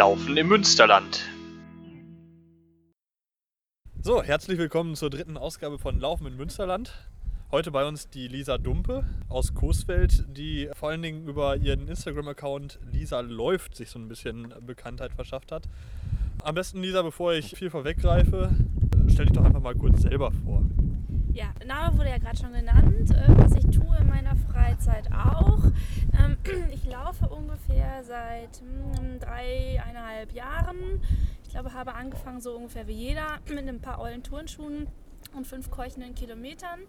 Laufen im Münsterland. So, herzlich willkommen zur dritten Ausgabe von Laufen in Münsterland. Heute bei uns die Lisa Dumpe aus Coesfeld, die vor allen Dingen über ihren Instagram-Account Lisa läuft sich so ein bisschen Bekanntheit verschafft hat. Am besten, Lisa, bevor ich viel vorweggreife, stell dich doch einfach mal kurz selber vor. Ja, Name wurde ja gerade schon genannt. Äh, was ich tue in meiner Freizeit auch. Ähm, ich laufe ungefähr seit hm, dreieinhalb Jahren. Ich glaube, habe angefangen so ungefähr wie jeder mit ein paar ollen Turnschuhen und fünf keuchenden Kilometern.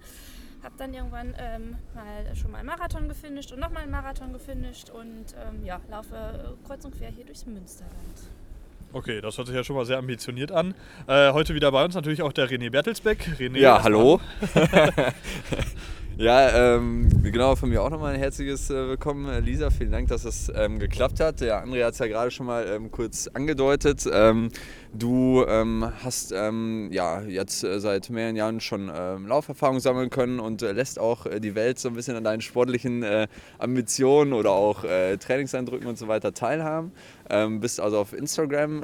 Habe dann irgendwann ähm, mal schon mal einen Marathon gefinisht und nochmal einen Marathon gefinisht und ähm, ja, laufe kreuz und quer hier durchs Münsterland. Okay, das hört sich ja schon mal sehr ambitioniert an. Äh, heute wieder bei uns natürlich auch der René Bertelsbeck. René, ja, hallo. ja, ähm, genau, von mir auch nochmal ein herzliches äh, Willkommen, äh, Lisa. Vielen Dank, dass es ähm, geklappt hat. Der André hat es ja gerade schon mal ähm, kurz angedeutet. Ähm, du ähm, hast ähm, ja, jetzt äh, seit mehreren Jahren schon Lauferfahrung sammeln können und äh, lässt auch äh, die Welt so ein bisschen an deinen sportlichen Ambitionen oder auch Trainingseindrücken und so weiter teilhaben. bist also auf Instagram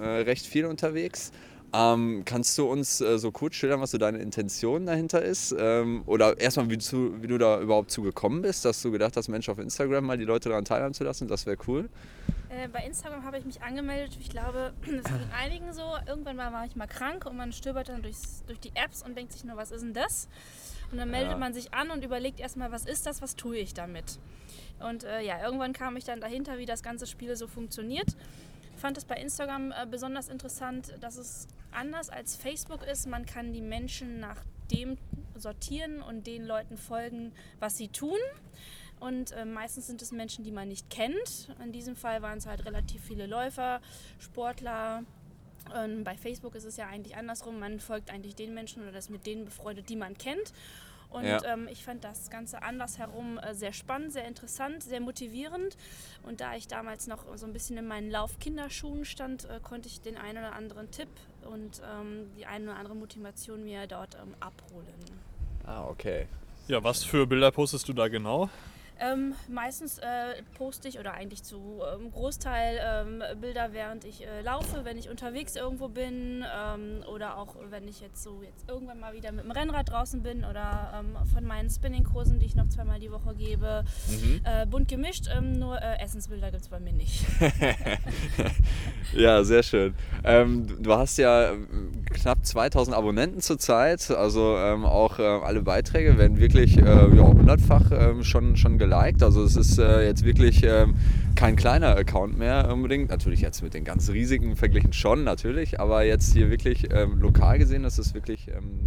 recht viel unterwegs. Ähm, kannst du uns äh, so kurz schildern, was so deine Intention dahinter ist? Ähm, oder erstmal, wie, wie, du da überhaupt zu gekommen bist, dass du gedacht hast, Mensch, auf Instagram mal die Leute daran teilhaben zu lassen, das wäre cool. Äh, bei Instagram habe ich mich angemeldet. Ich glaube, das ging einigen so. Irgendwann mal war ich mal krank und man stöbert dann durchs, durch die Apps und denkt sich nur, was ist denn das? Und dann meldet ja. man sich an und überlegt erstmal, was ist das, was tue ich damit? Und äh, ja, irgendwann kam ich dann dahinter, wie das ganze Spiel so funktioniert fand es bei Instagram äh, besonders interessant, dass es anders als Facebook ist. Man kann die Menschen nach dem sortieren und den Leuten folgen, was sie tun. Und äh, meistens sind es Menschen, die man nicht kennt. In diesem Fall waren es halt relativ viele Läufer, Sportler. Und bei Facebook ist es ja eigentlich andersrum. Man folgt eigentlich den Menschen oder ist mit denen befreundet, die man kennt. Und ja. ähm, ich fand das Ganze andersherum äh, sehr spannend, sehr interessant, sehr motivierend. Und da ich damals noch so ein bisschen in meinen Laufkinderschuhen stand, äh, konnte ich den einen oder anderen Tipp und ähm, die eine oder andere Motivation mir dort ähm, abholen. Ah, okay. Ja, was für Bilder postest du da genau? Ähm, meistens äh, poste ich oder eigentlich zu ähm, Großteil ähm, Bilder, während ich äh, laufe, wenn ich unterwegs irgendwo bin ähm, oder auch wenn ich jetzt so jetzt irgendwann mal wieder mit dem Rennrad draußen bin oder ähm, von meinen Spinningkursen, die ich noch zweimal die Woche gebe. Mhm. Äh, bunt gemischt, ähm, nur äh, Essensbilder gibt es bei mir nicht. ja, sehr schön. du hast ja knapp 2000 Abonnenten zurzeit, also auch äh, alle Beiträge werden wirklich äh, ja, hundertfach schon, schon geleitet geliked. Also es ist äh, jetzt wirklich ähm, kein kleiner Account mehr unbedingt. Natürlich jetzt mit den ganz riesigen verglichen schon, natürlich. Aber jetzt hier wirklich ähm, lokal gesehen, das ist wirklich ähm,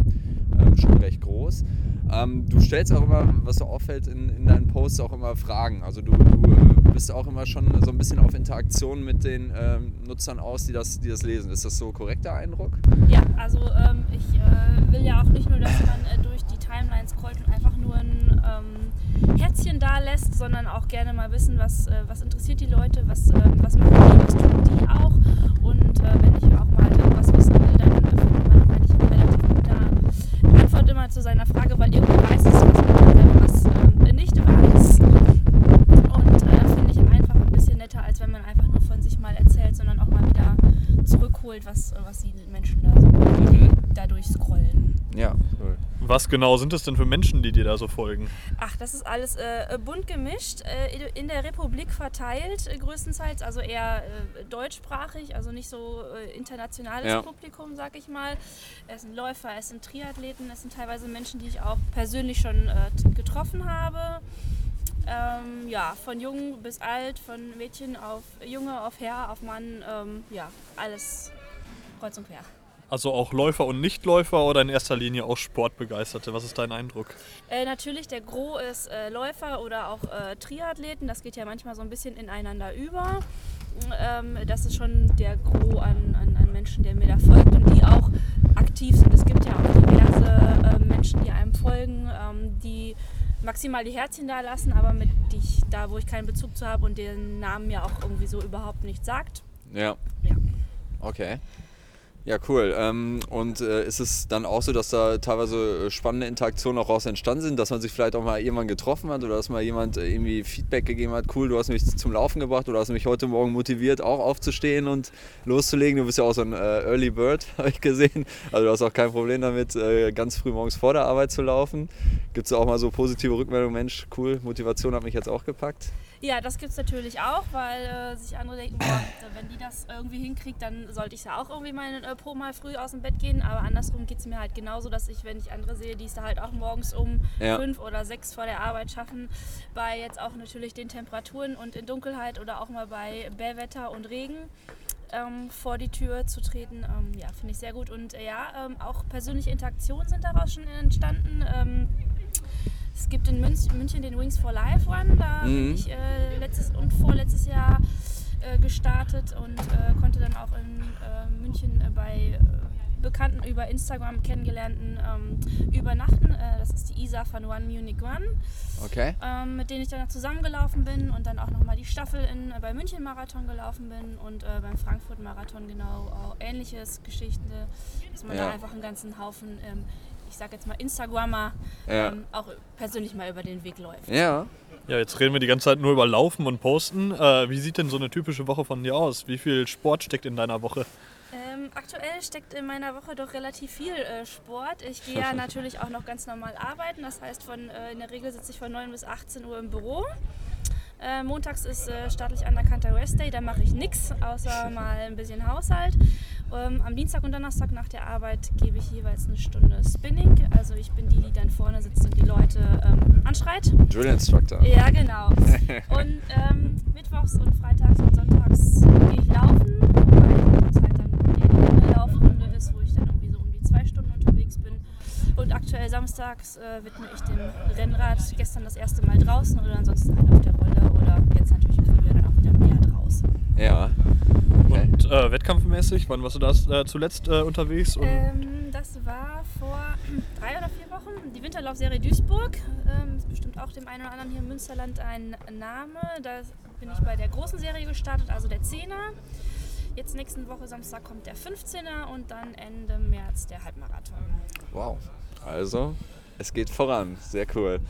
ähm schon recht groß. Ähm, du stellst auch immer, was so auffällt in, in deinen Posts, auch immer Fragen. Also du, du äh, bist auch immer schon so ein bisschen auf Interaktion mit den ähm, Nutzern aus, die das, die das lesen. Ist das so korrekter Eindruck? Ja, also ich äh, will ja auch nicht nur, dass man äh, durch die Timeline scrollt und einfach nur ein Herzchen da lässt, sondern auch gerne mal wissen, was, äh, was interessiert die Leute, was, äh, was machen die, was tun die auch. Und äh, wenn ich auch mal irgendwas wissen will, dann findet man eigentlich eine relativ gute Antwort immer zu seiner Frage, weil irgendwann weiß es, was man wenn was äh, nicht weiß. Und äh, finde ich einfach ein bisschen netter, als wenn man einfach nur von sich mal erzählt, sondern auch mal wieder zurückholt, was, was die Menschen da so mhm. dadurch scrollen. Ja, cool. Was genau sind das denn für Menschen, die dir da so folgen? Ach, das ist alles äh, bunt gemischt, äh, in der Republik verteilt, äh, größtenteils, also eher äh, deutschsprachig, also nicht so äh, internationales ja. Publikum, sag ich mal. Es sind Läufer, es sind Triathleten, es sind teilweise Menschen, die ich auch persönlich schon äh, getroffen habe. Ähm, ja, von jung bis alt, von Mädchen auf Junge, auf Herr, auf Mann, ähm, ja, alles kreuz und quer. Also auch Läufer und Nichtläufer oder in erster Linie auch Sportbegeisterte? Was ist dein Eindruck? Äh, natürlich, der Gros ist äh, Läufer oder auch äh, Triathleten. Das geht ja manchmal so ein bisschen ineinander über. Ähm, das ist schon der Gros an, an, an, Menschen, der mir da folgt und die auch aktiv sind. Es gibt ja auch diverse ähm, Menschen, die einem folgen, ähm, die maximal die Herzchen da lassen, aber mit die ich, da, wo ich keinen Bezug zu habe und den Namen mir auch irgendwie so überhaupt nicht sagt. Ja. Ja. Okay. Ja, cool. Ähm, und äh, ist es dann auch so, dass da teilweise äh, spannende Interaktionen auch raus entstanden sind, dass man sich vielleicht auch mal jemand getroffen hat oder dass mal jemand äh, irgendwie Feedback gegeben hat, cool, du hast mich zum Laufen gebracht oder hast mich heute Morgen motiviert, auch aufzustehen und loszulegen. Du bist ja auch so ein äh, Early Bird, habe ich gesehen. Also du hast auch kein Problem damit, äh, ganz früh morgens vor der Arbeit zu laufen. Gibt es auch mal so positive Rückmeldungen, Mensch, cool, Motivation hat mich jetzt auch gepackt? Ja, das gibt es natürlich auch, weil äh, sich andere denken, boah, wenn die das irgendwie hinkriegt, dann sollte ich ja auch irgendwie meinen äh, Po mal früh aus dem Bett gehen. Aber andersrum geht es mir halt genauso, dass ich, wenn ich andere sehe, die es da halt auch morgens um Ja. fünf oder sechs vor der Arbeit schaffen, bei jetzt auch natürlich den Temperaturen und in Dunkelheit oder auch mal bei Bärwetter und Regen ähm, vor die Tür zu treten, ähm, ja, finde ich sehr gut. Und äh, ja, ähm, auch persönliche Interaktionen sind daraus schon entstanden. Es gibt in München den Wings for Life Run. Da Mhm. bin ich äh, letztes und vorletztes Jahr äh, gestartet und äh, konnte dann auch in äh, München äh, bei äh, Bekannten über Instagram kennengelernten ähm, übernachten. Das ist die Isa von One Munich Run, Okay. ähm, mit denen ich dann zusammengelaufen bin und dann auch nochmal die Staffel in, bei München Marathon gelaufen bin und beim Frankfurt Marathon genau auch ähnliches Geschichte, dass man Ja. da einfach einen ganzen Haufen, ähm, ich sag jetzt mal Instagrammer, Ja. ähm, auch persönlich mal über den Weg läuft. Ja. Ja, jetzt reden wir die ganze Zeit nur über Laufen und Posten. Äh, wie sieht denn so eine typische Woche von dir aus? Wie viel Sport steckt in deiner Woche? Ähm, aktuell steckt in meiner Woche doch relativ viel äh, Sport. Ich gehe ja natürlich auch noch ganz normal arbeiten. Das heißt, von, äh, in der Regel sitze ich von 9 bis 18 Uhr im Büro. Äh, montags ist äh, staatlich anerkannter Rest Day, da mache ich nichts, außer mal ein bisschen Haushalt. Ähm, am Dienstag und Donnerstag nach der Arbeit gebe ich jeweils eine Stunde Spinning. Also ich bin die, die dann vorne sitzt und die Leute ähm, anschreit. Drill Instructor. Ja, genau. Und ähm, mittwochs und freitags und sonntags gehe ich laufen, weil das halt dann eher die lange Laufrunde ist, wo ich dann irgendwie so um die zwei Stunden unterwegs bin. Und aktuell samstags äh, widme ich dem Rennrad gestern das erste Mal draußen oder ansonsten halt auf der Rolle oder jetzt natürlich im Frühjahr dann auch wieder mehr draußen. Ja. Okay. Und äh, wettkampfmäßig, wann warst du da äh, zuletzt äh, unterwegs? Und Ähm, das war vor drei oder vier Wochen die Winterlaufserie Duisburg. Ähm, ist bestimmt auch dem einen oder anderen hier im Münsterland ein Name. Da bin ich bei der großen Serie gestartet, also der 10er. Jetzt nächsten Woche Samstag kommt der 15er und dann Ende März der Halbmarathon. Wow. Also, es geht voran. Sehr cool.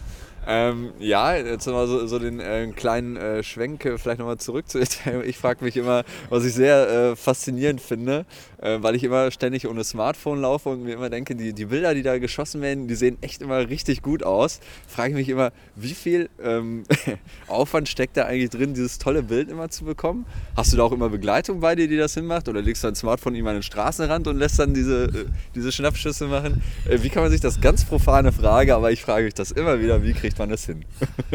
Ähm, ja, jetzt nochmal so, so den äh, kleinen äh, Schwenk vielleicht nochmal zurück zu Ethereum. Ich frage mich immer, was ich sehr äh, faszinierend finde, äh, weil ich immer ständig ohne Smartphone laufe und mir immer denke, die, die Bilder, die da geschossen werden, die sehen echt immer richtig gut aus. Frage ich mich immer, wie viel ähm, Aufwand steckt da eigentlich drin, dieses tolle Bild immer zu bekommen? Hast du da auch immer Begleitung bei dir, die das hinmacht? Oder legst du dein Smartphone ihm an den Straßenrand und lässt dann diese, äh, diese Schnappschüsse machen? Wie kann man sich das ganz profane Frage, aber ich frage mich das immer wieder, wie kriegt man das hin?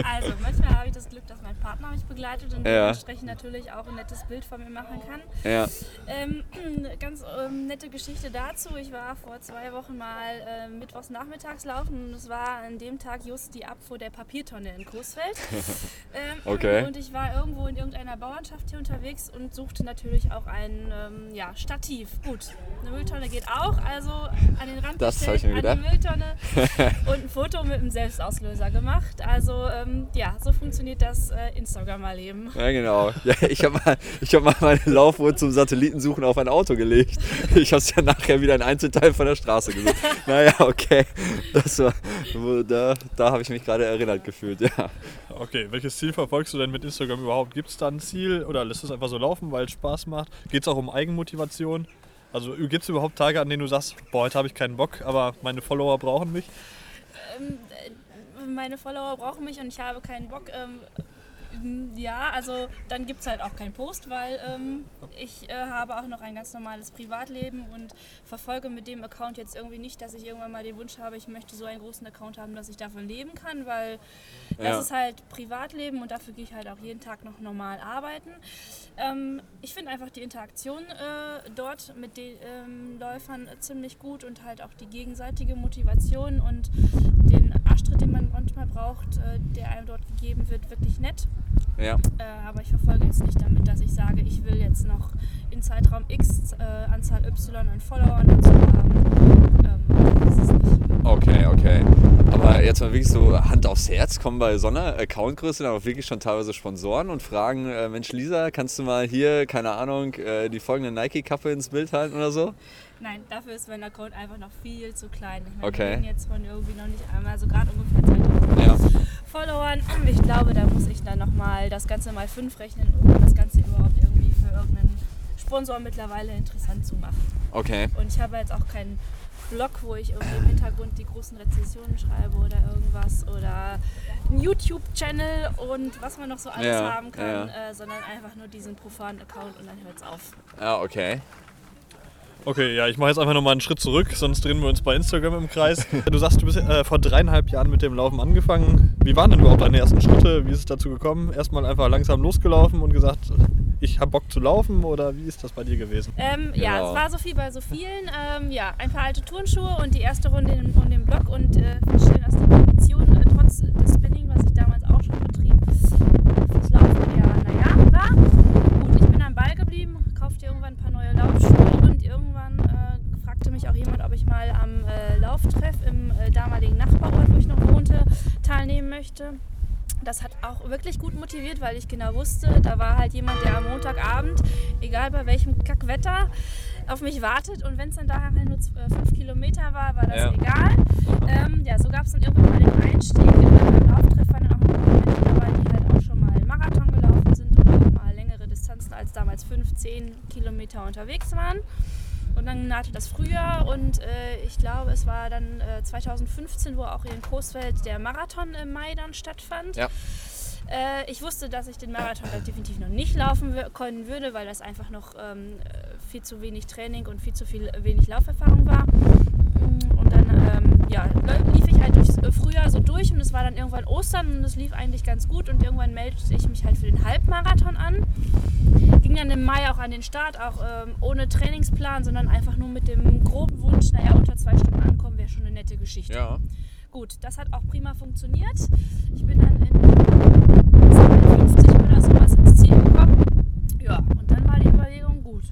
Also manchmal habe ich das Glück, Partner mich begleitet und Ja. dementsprechend natürlich auch ein nettes Bild von mir machen kann. Ja, Ähm, ganz ähm, nette Geschichte dazu. Ich war vor zwei Wochen mal äh, mittwochs nachmittags laufen und es war an dem Tag just die Abfuhr der Papiertonne in Coesfeld. ähm, Okay. Und ich war irgendwo in irgendeiner Bauernschaft hier unterwegs und suchte natürlich auch ein ähm, ja, Stativ. Gut, eine Mülltonne geht auch, also an den Rand Das gestellt, ich mir an die Mülltonne und ein Foto mit einem Selbstauslöser gemacht. Also ähm, ja, so funktioniert das äh, Instagramer-Leben. ja genau. Ja, ich habe mal, ich hab mal meine Laufuhr zum Satellitensuchen auf ein Auto gelegt. Ich habe es ja nachher wieder ein Einzelteil von der Straße gesucht. Naja, okay. Das war, da, da habe ich mich gerade erinnert gefühlt, ja. okay, welches Ziel verfolgst du denn mit Instagram überhaupt? Gibt es da ein Ziel oder lässt es einfach so laufen, weil es Spaß macht? Geht es auch um Eigenmotivation? Also gibt es überhaupt Tage, an denen du sagst, boah, heute habe ich keinen Bock, aber meine Follower brauchen mich? ähm, äh, meine Follower brauchen mich und ich habe keinen Bock. Ähm, ja, also dann gibt es halt auch keinen Post, weil ähm, ich äh, habe auch noch ein ganz normales Privatleben und verfolge mit dem Account jetzt irgendwie nicht, dass ich irgendwann mal den Wunsch habe, ich möchte so einen großen Account haben, dass ich davon leben kann, weil Ja. das ist halt Privatleben und dafür gehe ich halt auch jeden Tag noch normal arbeiten. Ähm, ich finde einfach die Interaktion äh, dort mit den ähm, Läufern ziemlich gut und halt auch die gegenseitige Motivation und den Arschtritt, den man manchmal braucht, äh, der einem dort gegeben wird, wirklich nett. Ja, Äh, aber ich verfolge jetzt nicht damit, dass ich sage, ich will jetzt noch in Zeitraum X äh, Anzahl Y an Followern dazu haben. Ähm, das ist nicht. okay, okay. Aber jetzt mal wirklich so Hand aufs Herz, kommen bei so einer Accountgröße dann auch wirklich schon teilweise Sponsoren und fragen, äh, Mensch Lisa, kannst du mal hier, keine Ahnung, äh, die folgende Nike-Kappe ins Bild halten oder so? Nein, dafür ist mein Account einfach noch viel zu klein. Ich meine, Okay. wir reden jetzt von irgendwie noch nicht einmal, also gerade ungefähr 2000 Ja. Followern. Ich glaube, da muss ich dann nochmal das Ganze mal fünf rechnen, um das Ganze überhaupt irgendwie für irgendeinen Sponsor mittlerweile interessant zu machen. Okay. Und ich habe jetzt auch keinen Blog, wo ich irgendwie im Hintergrund die großen Rezensionen schreibe oder irgendwas oder einen YouTube-Channel und was man noch so alles Ja, haben kann, ja. äh, sondern einfach nur diesen profanen Account und dann hört es auf. Ja, okay. Okay, ja, ich mache jetzt einfach nochmal einen Schritt zurück, sonst drehen wir uns bei Instagram im Kreis. Du sagst, du bist äh, vor dreieinhalb Jahren mit dem Laufen angefangen. Wie waren denn überhaupt deine ersten Schritte? Wie ist es dazu gekommen? Erstmal einfach langsam losgelaufen und gesagt, ich habe Bock zu laufen oder wie ist das bei dir gewesen? Ähm, Ja, Genau. es war so viel bei so vielen. Ähm, ja, ein paar alte Turnschuhe und die erste Runde in, um den Block und äh, feststellen, dass die Kondition äh, trotz des Spinning, was ich damals auch schon betrieb, fürs Laufen eher naja war. Gut, ich bin am Ball geblieben, kaufte irgendwann ein paar neue Laufschuhe irgendwann äh, fragte mich auch jemand, ob ich mal am äh, Lauftreff im äh, damaligen Nachbarort, wo ich noch wohnte, teilnehmen möchte. Das hat auch wirklich gut motiviert, weil ich genau wusste, da war halt jemand, der am Montagabend, egal bei welchem Kackwetter, auf mich wartet. Und wenn es dann daher nur äh, fünf Kilometer war, war das Ja. egal. Ähm, ja, so gab es dann irgendwann mal den Einstieg. Beim Lauftreff waren dann auch noch ein 15 Kilometer unterwegs waren. Und dann nahte das Frühjahr und äh, ich glaube, es war dann äh, 2015, wo auch in Großfeld der Marathon im Mai dann stattfand. Ja. Äh, ich wusste, dass ich den Marathon halt definitiv noch nicht laufen können würde, weil das einfach noch ähm, viel zu wenig Training und viel zu viel wenig Lauferfahrung war. Und dann ähm, ja, dann irgendwann Ostern und es lief eigentlich ganz gut und irgendwann meldete ich mich halt für den Halbmarathon an. Ging dann im Mai auch an den Start, auch ähm, ohne Trainingsplan, sondern einfach nur mit dem groben Wunsch, naja, unter zwei Stunden ankommen wäre schon eine nette Geschichte. Ja. Gut, das hat auch prima funktioniert. Ich bin dann in 52 oder sowas ins Ziel gekommen. Ja, und dann war die Überlegung, gut,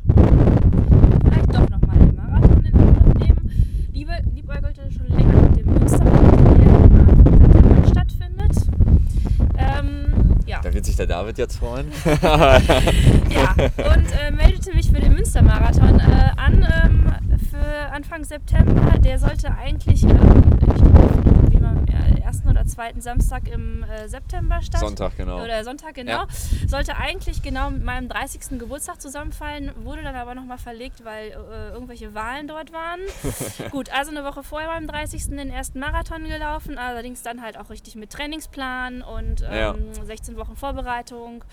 vielleicht doch nochmal den Marathon in Angriff nehmen. Liebe, liebäugelte schon länger mit dem Münstermarathon, der im Anfang September stattfindet. Ähm, ja. Da wird sich der David jetzt freuen. Ja, und äh, meldete mich für den Münstermarathon äh, an ähm, für Anfang September. Der sollte eigentlich, ähm, ich glaube, irgendwie mal am äh, ersten oder zweiten Samstag im äh, September stattfinden. Sonntag, genau. Oder Sonntag, genau. Ja. Sollte eigentlich genau mit meinem 30. Geburtstag zusammenfallen, wurde dann aber nochmal verlegt, weil äh, irgendwelche Wahlen dort waren. Gut, also eine Woche vorher beim 30. den ersten Marathon gelaufen, allerdings dann halt auch richtig mit Trainingsplan und ähm, Ja. 16 Wochen Vorbereitung.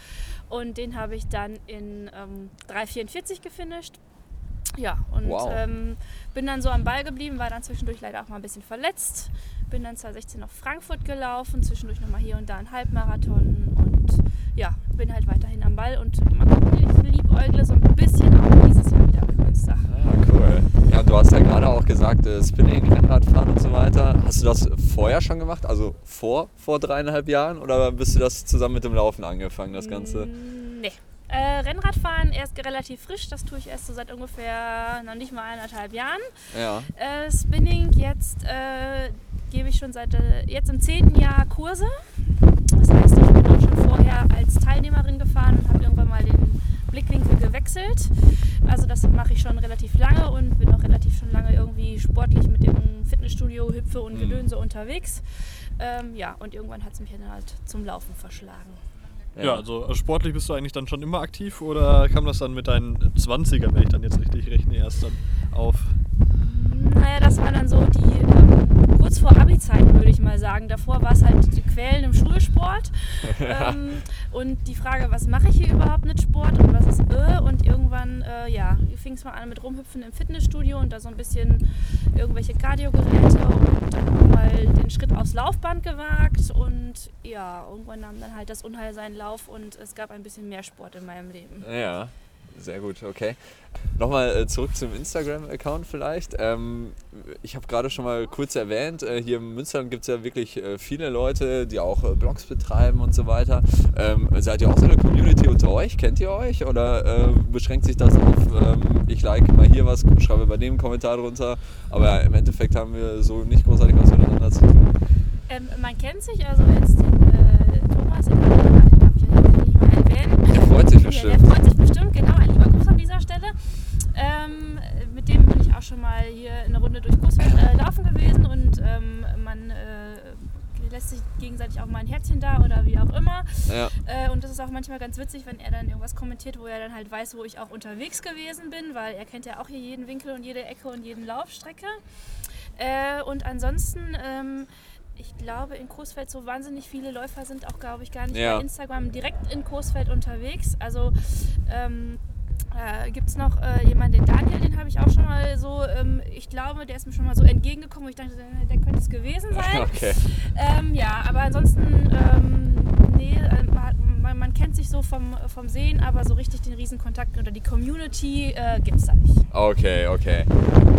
Und den habe ich dann in ähm, 3,44 gefinisht. Ja, und Wow. ähm, bin dann so am Ball geblieben, war dann zwischendurch leider auch mal ein bisschen verletzt. Bin dann 2016 nach Frankfurt gelaufen, zwischendurch nochmal hier und da einen Halbmarathon und ja, bin halt weiterhin am Ball und ich liebäugle so ein bisschen auch dieses Jahr wieder mit Münster. Ah, cool. Ja, du hast ja gerade auch gesagt, äh, Spinning, Rennradfahren und so weiter. Hast du das vorher schon gemacht? Also vor, vor dreieinhalb Jahren? Oder bist du das zusammen mit dem Laufen angefangen, das Ganze? Mm, Nee. Äh, Rennradfahren erst relativ frisch, das tue ich erst so seit ungefähr noch nicht mal eineinhalb Jahren. Ja. Äh, Spinning jetzt äh, gebe ich schon seit äh, jetzt im zehnten Jahr Kurse. Das heißt, ich bin auch schon vorher als Teilnehmerin gefahren und habe irgendwann mal den Blickwinkel gewechselt. Also das mache ich schon relativ lange und bin auch relativ schon lange irgendwie sportlich mit dem Fitnessstudio, Hüpfe und Mhm. Gedönse unterwegs. Ähm, ja, und irgendwann hat es mich dann halt zum Laufen verschlagen. Ja, also äh, sportlich bist du eigentlich dann schon immer aktiv oder kam das dann mit deinen 20ern, wenn ich dann jetzt richtig rechne, erst dann auf? Naja, das war dann so die ähm, kurz vor Abi-Zeiten, würde ich mal sagen. Davor war es halt die Quälen im Schulsport. ähm, und die Frage, was mache ich hier überhaupt mit Sport und was ist äh? Und irgendwann, äh, ja, fing es mal an mit Rumhüpfen im Fitnessstudio und da so ein bisschen irgendwelche Kardiogeräte und dann mal den Schritt aufs Laufband gewagt. Und ja, irgendwann nahm dann halt das Unheil seinen Lauf und es gab ein bisschen mehr Sport in meinem Leben. Ja, sehr gut, okay. Nochmal äh, zurück zum Instagram-Account vielleicht. Ähm, ich habe gerade schon mal kurz erwähnt, äh, hier in Münsterland gibt es ja wirklich äh, viele Leute, die auch Blogs betreiben und so weiter. Ähm, seid ihr auch so eine Community unter euch? Kennt ihr euch? Oder beschränkt sich das auf, ähm, ich like mal hier was, schreibe bei dem einen Kommentar drunter, aber im Endeffekt haben wir so nicht großartig was miteinander zu tun. Ähm, man kennt sich, also jetzt den äh, Thomas, den erwähnen. Der freut sich bestimmt. Ja, freut sich bestimmt, genau. Ein lieber Gruß an dieser Stelle. Ähm, mit dem bin ich auch schon mal hier eine Runde durch Großfeld äh, laufen gewesen und ähm, man äh, lässt sich gegenseitig auch mal ein Herzchen da oder wie auch immer. Ja. Äh, und das ist auch manchmal ganz witzig, wenn er dann irgendwas kommentiert, wo er dann halt weiß, wo ich auch unterwegs gewesen bin, weil er kennt ja auch hier jeden Winkel und jede Ecke und jeden Laufstrecke. Äh, und ansonsten. Ähm, ich glaube, in Coesfeld so wahnsinnig viele Läufer sind auch, glaube ich, gar nicht Ja. bei Instagram direkt in Coesfeld unterwegs. Also ähm, äh, gibt es noch äh, jemanden, den Daniel, den habe ich auch schon mal so, ähm, ich glaube, der ist mir schon mal so entgegengekommen, wo ich dachte, äh, der könnte es gewesen sein. Okay. Ähm, ja, aber ansonsten, ähm, nee, äh, man, man kennt sich so vom, vom Sehen, aber so richtig den Riesenkontakt oder die Community äh, gibt es da nicht. Okay, okay.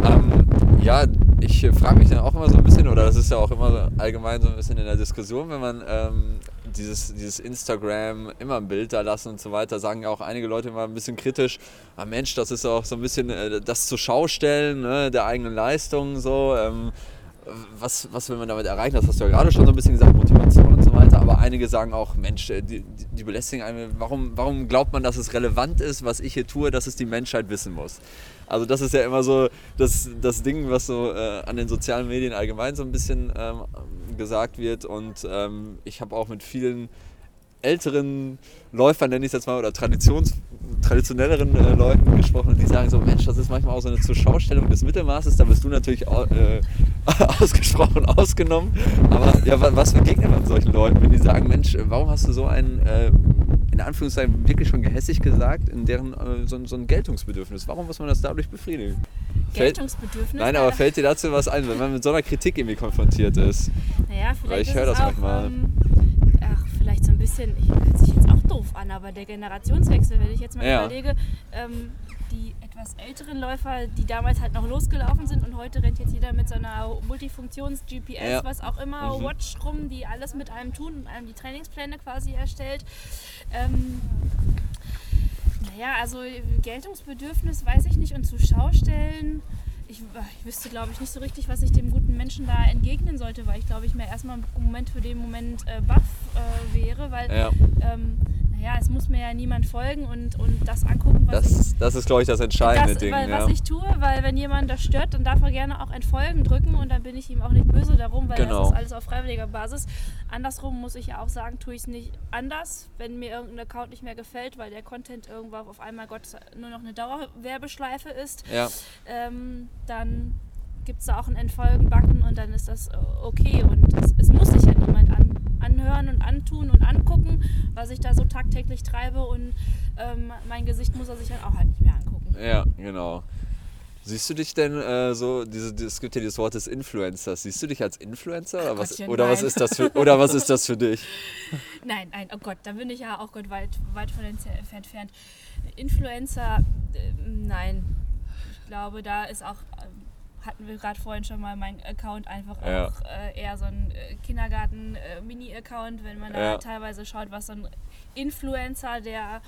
Ähm, ja, ich frage mich dann auch immer so ein bisschen, oder das ist ja auch immer allgemein so ein bisschen in der Diskussion, wenn man ähm, dieses, dieses Instagram immer ein Bild da lassen und so weiter, sagen ja auch einige Leute immer ein bisschen kritisch, ah Mensch, das ist auch so ein bisschen äh, das zur Schaustellen ne, der eigenen Leistung so. Ähm, was, was will man damit erreichen? Das hast du ja gerade schon so ein bisschen gesagt, Motivation und so weiter. Aber einige sagen auch, Mensch, äh, die, die- belästigen einen. Warum, warum glaubt man, dass es relevant ist, was ich hier tue, dass es die Menschheit wissen muss? Also das ist ja immer so das, das Ding, was so äh, an den sozialen Medien allgemein so ein bisschen ähm, gesagt wird. Und ähm, ich habe auch mit vielen älteren Läufern, nenne ich es jetzt mal, oder Traditions, traditionelleren äh, Leuten gesprochen, die sagen so, Mensch, das ist manchmal auch so eine Zuschaustellung des Mittelmaßes, da bist du natürlich äh, ausgesprochen ausgenommen. Aber ja, wa- was begegnet man solchen Leuten, wenn die sagen, Mensch, warum hast du so ein, äh, in Anführungszeichen wirklich schon gehässig gesagt, in deren äh, so, ein- so ein Geltungsbedürfnis, warum muss man das dadurch befriedigen? Fällt- Geltungsbedürfnis. Nein, aber fällt dir dazu was ein, wenn man mit so einer Kritik irgendwie konfrontiert ist? Naja, vielleicht Weil ich höre das auch, manchmal. Ähm, ach, vielleicht so ein bisschen, ich hört sich jetzt auch doof an, aber der Generationswechsel, wenn ich jetzt mal Ja. überlege, ähm, die etwas älteren Läufer, die damals halt noch losgelaufen sind und heute rennt jetzt jeder mit so einer Multifunktions-GPS, Ja. was auch immer, Mhm. Watch rum, die alles mit einem tun und einem die Trainingspläne quasi erstellt. Ähm, naja, also Geltungsbedürfnis weiß ich nicht und zur Schaustellen. Ich, ich wüsste, glaube ich, nicht so richtig, was ich dem guten Menschen da entgegnen sollte, weil ich, glaube ich, mir erstmal im Moment für den Moment äh, baff äh, wäre, weil, Ja. ähm, naja, es muss mir ja niemand folgen und, und das angucken, was ich Das, das ist, glaube ich, das entscheidende das, Ding. weil, ja. was ich tue, weil wenn jemand das stört, dann darf er gerne auch Entfolgen drücken und dann bin ich ihm auch nicht böse darum, weil Genau. das ist alles auf freiwilliger Basis. Andersrum muss ich ja auch sagen, tue ich es nicht anders, wenn mir irgendein Account nicht mehr gefällt, weil der Content irgendwo auf einmal Gott nur noch eine Dauerwerbeschleife ist, ja. ähm, dann gibt es da auch einen Entfolgen-Button und dann ist das äh, okay und es, es muss sich ja niemand an, anhören und antun und angucken, was ich da so tagtäglich treibe und ähm, mein Gesicht muss er sich dann auch halt nicht mehr angucken. Ja, genau. Siehst du dich denn äh, so, diese, es gibt ja dieses Wort des Influencers, siehst du dich als Influencer oder, was, Gottchen, oder, was, ist das für, oder was ist das für dich? Nein, nein, oh Gott, da bin ich ja auch Gott weit, weit von entfernt. Influencer, äh, nein. Ich glaube, da ist auch, hatten wir gerade vorhin schon mal, mein Account einfach Ja. auch äh, eher so ein äh, Kindergarten-Mini-Account, wenn man da Ja. teilweise schaut, was so ein Influencer, der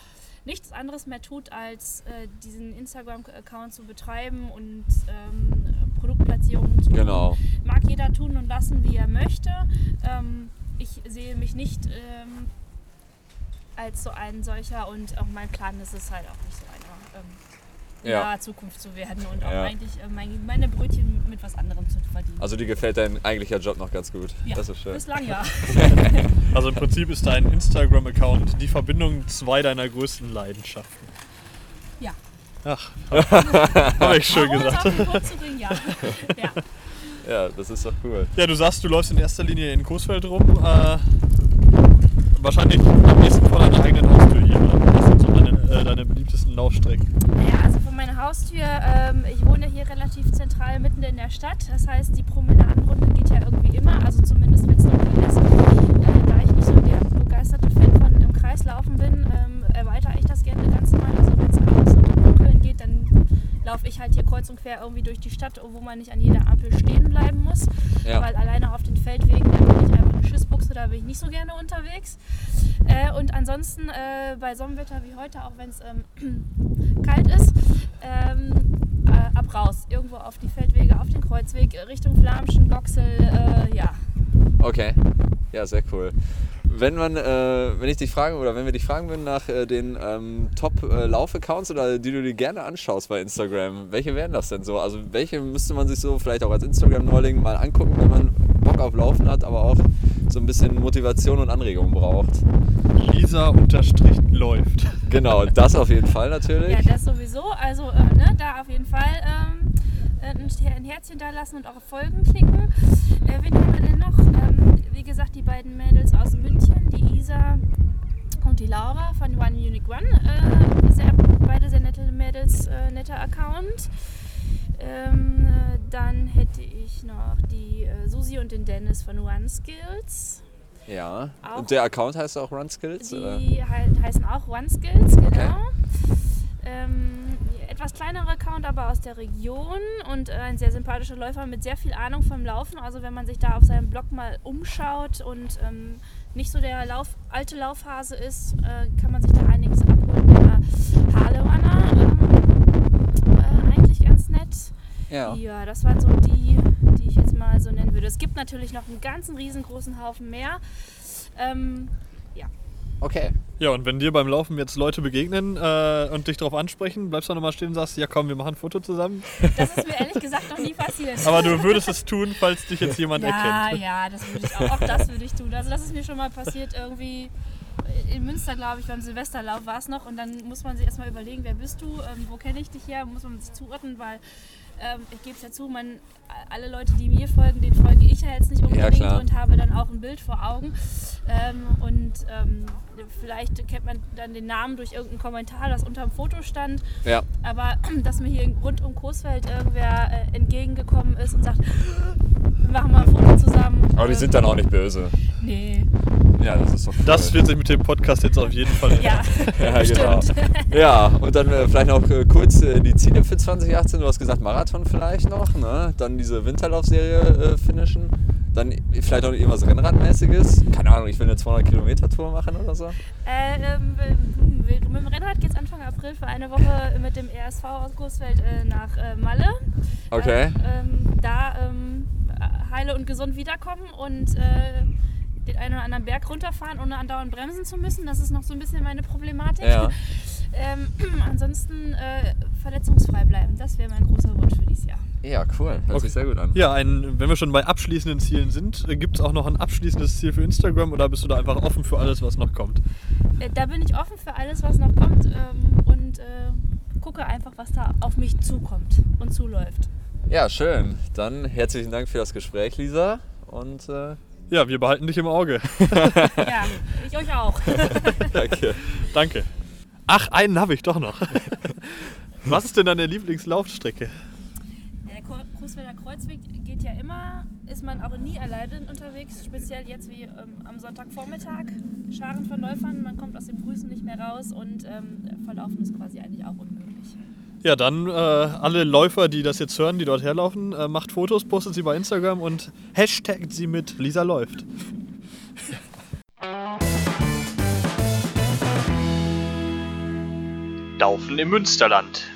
nichts anderes mehr tut, als äh, diesen Instagram-Account zu betreiben und ähm, Produktplatzierungen zu tun Genau. mag jeder tun und lassen, wie er möchte. Ähm, ich sehe mich nicht ähm, als so ein solcher und auch mein Plan ist es halt auch nicht so einer ähm, in Ja. naher Zukunft zu werden und auch Ja. eigentlich äh, mein, meine Brötchen mit was anderem zu verdienen. Also dir gefällt dein eigentlicher Job noch ganz gut. ja, Das ist schön. bislang ja. Also im Prinzip ist dein Instagram-Account die Verbindung zwei deiner größten Leidenschaften. Ja. Ach, habe ich schön Warum gesagt. ja. ja. Ja, das ist doch cool. Ja, du sagst, du läufst in erster Linie in Coesfeld rum. Äh, wahrscheinlich am nächsten vor deiner eigenen Haustür hier. Oder? Das sind so deine, äh, deine beliebtesten Laufstrecken. Naja, also von meiner Haustür, ähm, ich wohne hier relativ zentral mitten in der Stadt. Das heißt, die Promenadenrunde geht ja irgendwie immer, also zumindest wenn es dunkel ist. Äh, da ich nicht so der begeisterte Fan von im Kreis laufen bin, ähm, erweitere ich das gerne ganz mal. Also wenn es abends und im Dunkeln geht, dann laufe ich halt hier kreuz und quer irgendwie durch die Stadt, wo man nicht an jeder Ampel stehen bleiben muss. Ja. Weil alleine auf den Feldwegen, da bin ich einfach eine Schissbuchse, da bin ich nicht so gerne unterwegs. Äh, und ansonsten äh, bei Sonnenwetter wie heute, auch wenn es ähm, kalt ist, ähm, äh, ab raus. Irgendwo auf die Feldwege, auf den Kreuzweg, Richtung Flamschen, Goxel, äh, ja. Okay. Ja, sehr cool. Wenn man, äh, wenn ich dich fragen oder wenn wir dich fragen würden nach äh, den ähm, Top-Lauf-Accounts oder die du dir gerne anschaust bei Instagram, welche wären das denn so? Also welche müsste man sich so vielleicht auch als Instagram-Neuling mal angucken, wenn man Bock auf Laufen hat, aber auch so ein bisschen Motivation und Anregung braucht? Lisa unterstrich läuft. Genau, das auf jeden Fall natürlich. Ja, das sowieso. Also äh, ne, da auf jeden Fall ähm, ein Herzchen da lassen und auch auf Folgen klicken. Äh, wen haben wir denn noch? Ähm, wie gesagt, die beiden Mädels aus München, die Isa und die Laura von One Unique One. Äh, sehr, beide sehr nette Mädels, äh, netter Account. Ähm, äh, dann hätte ich noch die äh, Susi und den Dennis von One Skills. Ja. Auch und der Account heißt auch One Skills? Die oder? He heißen auch One Skills, genau. Okay. Ähm, etwas kleinerer Account, aber aus der Region und äh, ein sehr sympathischer Läufer mit sehr viel Ahnung vom Laufen. Also wenn man sich da auf seinem Blog mal umschaut und ähm, nicht so der Lauf, alte Laufhase ist, äh, kann man sich da einiges abholen. Der Harlewanner, ähm, äh, eigentlich ganz nett. Ja. ja, das waren so die, die ich jetzt mal so nennen würde. Es gibt natürlich noch einen ganzen riesengroßen Haufen mehr. Ähm. Okay. Ja, und wenn dir beim Laufen jetzt Leute begegnen äh, und dich darauf ansprechen, bleibst du nochmal stehen und sagst, ja komm, wir machen ein Foto zusammen? Das ist mir ehrlich gesagt noch nie passiert. Aber du würdest es tun, falls dich jetzt jemand ja, erkennt. Ja, das würde ich auch. Auch das würde ich tun. Also das ist mir schon mal passiert irgendwie in Münster, glaube ich, beim Silvesterlauf war es noch und dann muss man sich erstmal überlegen, wer bist du, ähm, wo kenne ich dich her, muss man sich zuordnen, weil ähm, ich gebe es ja zu, man, alle Leute, die mir folgen, denen folge ich ja jetzt nicht unbedingt ja, und habe dann auch ein Bild vor Augen. Ähm, und ähm, vielleicht kennt man dann den Namen durch irgendeinen Kommentar, das unter dem Foto stand. Ja. Aber dass mir hier rund um Coesfeld irgendwer äh, entgegengekommen ist und sagt, wir machen mal ein Foto zusammen. Aber die sind dann auch nicht böse. Nee. Ja, das ist doch cool. Das wird sich mit dem Podcast jetzt auf jeden Fall Ja, ja genau. Ja, und dann äh, vielleicht noch äh, kurz äh, die Ziele für 2018. Du hast gesagt Marathon vielleicht noch, ne? Dann diese Winterlaufserie äh, finishen. Dann vielleicht noch irgendwas Rennradmäßiges. Keine Ahnung, ich will eine 200 Kilometer Tour machen oder so. Äh, ähm, mit dem Rennrad geht es Anfang April für eine Woche mit dem RSV aus Großfeld äh, nach Malle. Okay. Ähm, da ähm, heile und gesund wiederkommen und den einen oder anderen Berg runterfahren, ohne andauernd bremsen zu müssen. Das ist noch so ein bisschen meine Problematik. Ja. ähm, ansonsten äh, verletzungsfrei bleiben, das wäre mein großer Wunsch für dieses Jahr. Ja, cool. Hört okay. sich sehr gut an. Ja, ein, wenn wir schon bei abschließenden Zielen sind, äh, gibt es auch noch ein abschließendes Ziel für Instagram oder bist du da einfach offen für alles, was noch kommt? Äh, da bin ich offen für alles, was noch kommt ähm, und äh, gucke einfach, was da auf mich zukommt und zuläuft. Ja, schön. Dann herzlichen Dank für das Gespräch, Lisa. Und äh, ja, wir behalten dich im Auge. ja, ich euch auch. Danke. Danke. Ach, einen habe ich doch noch. Was ist denn deine Lieblingslaufstrecke? Der Großwälder Kreuzweg geht ja immer, ist man auch nie alleine unterwegs, speziell jetzt wie ähm, am Sonntagvormittag. Scharen von Läufern, man kommt aus dem Grüßen nicht mehr raus und ähm, Verlaufen ist quasi eigentlich auch unmöglich. Ja, dann äh, alle Läufer, die das jetzt hören, die dort herlaufen, äh, macht Fotos, postet sie bei Instagram und hashtagt sie mit Lisa läuft. Laufen im Münsterland.